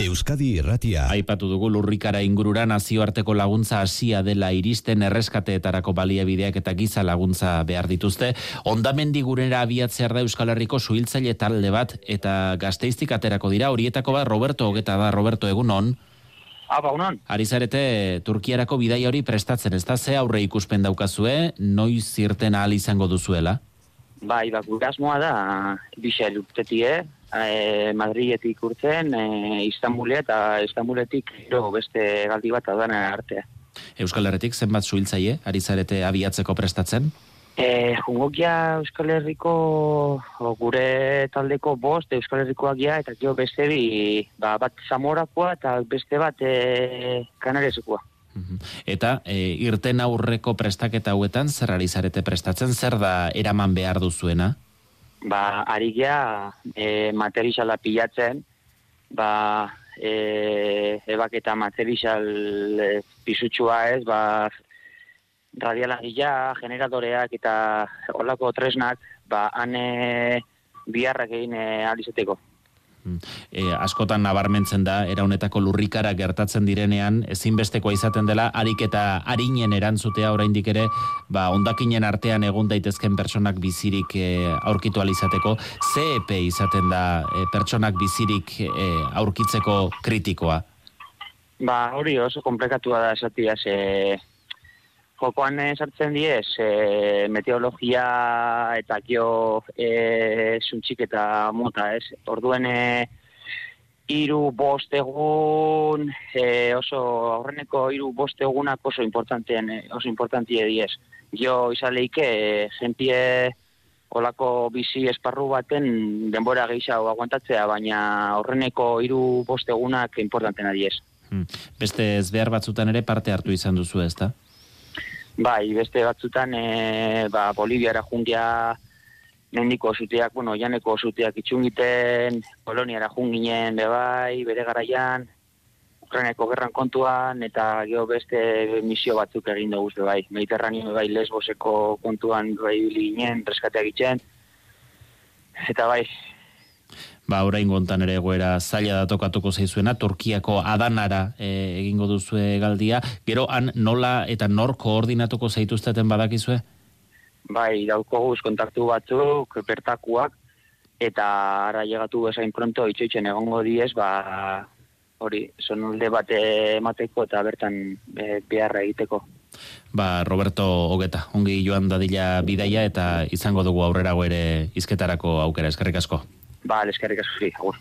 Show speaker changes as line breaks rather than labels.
Euskadi Irratia.
Aipatu dugu lurrikara ingurura nazioarteko laguntza hasia dela iristen erreskateetarako baliabideak eta giza laguntza behar dituzte. Ondamendi gurera abiatzear da Euskal Herriko suhiltzaile talde bat eta gazteiztik aterako dira. Horietako bat Roberto Ogeta da, Roberto Egunon.
Aba, unon.
Arizarete Turkiarako bidai hori prestatzen, ez da ze aurre ikuspen daukazue, noiz zirten ahal izango duzuela?
Bai, bak, asmoa da, bisa urtetie, e, Madriletik urtzen, e, Istanbulia eta Istanbuletik gero beste galdi bat adana artea.
Euskal Herretik zenbat suhiltzaile ari zarete abiatzeko prestatzen?
E, jungokia Euskal Herriko o, gure taldeko bost Euskal Herrikoak ja, eta jo beste bi, ba, bat Zamorakoa eta beste bat e, Kanarezekoa.
Eta e, irten aurreko prestaketa hauetan zer ari zarete prestatzen, zer da eraman behar duzuena?
Ba, ari gea e, materiala pilatzen, ba, e, ebak eta material e, pisutxua ez, ba, radialagia, generadoreak eta horlako tresnak, ba, ane biharrak egin e, alizeteko.
E, askotan nabarmentzen da, era honetako lurrikara gertatzen direnean, ezinbestekoa izaten dela, harik eta harinen erantzutea oraindik ere, ba, ondakinen artean egun daitezken pertsonak bizirik e, aurkitu alizateko, ze epe izaten da e, pertsonak bizirik e, aurkitzeko kritikoa?
Ba, hori oso komplikatua da esatia, ze jokoan sartzen diez, e, meteorologia eta gio e, suntxik eta mota, ez? Orduen e, iru bost egun, e, oso aurreneko iru bost egunak oso importantean, e, oso importantie diez. Gio izaleike, e, jentie olako bizi esparru baten denbora gehiago aguantatzea, baina aurreneko hiru bost egunak importantena diez.
Hmm. Beste ez behar batzutan ere parte hartu izan duzu ez da?
Bai, beste batzutan e, ba, Boliviara jungia mendiko zuteak, bueno, janeko zuteak itxungiten, Poloniara junginen, be bai, bere garaian, Ukraineko gerran kontuan, eta geho beste misio batzuk egin dugu, bai, Mediterraneo bai lesboseko kontuan bai ginen, reskateak itxen, eta bai,
ba orain gontan ere egoera zaila da tokatuko zaizuena, Turkiako adanara e, egingo duzu galdia, gero han nola eta nor koordinatuko zaituzteten badakizue?
Bai, dauko guz kontaktu batzuk, bertakuak, eta ara llegatu bezain pronto itxoitzen egongo diez, ba, hori, sonulde bat emateko eta bertan e, beharra egiteko.
Ba, Roberto Ogeta, ongi joan dadila bidaia eta izango dugu aurrerago ere izketarako aukera, eskerrik asko.
Ba, eskerrik asko, agur.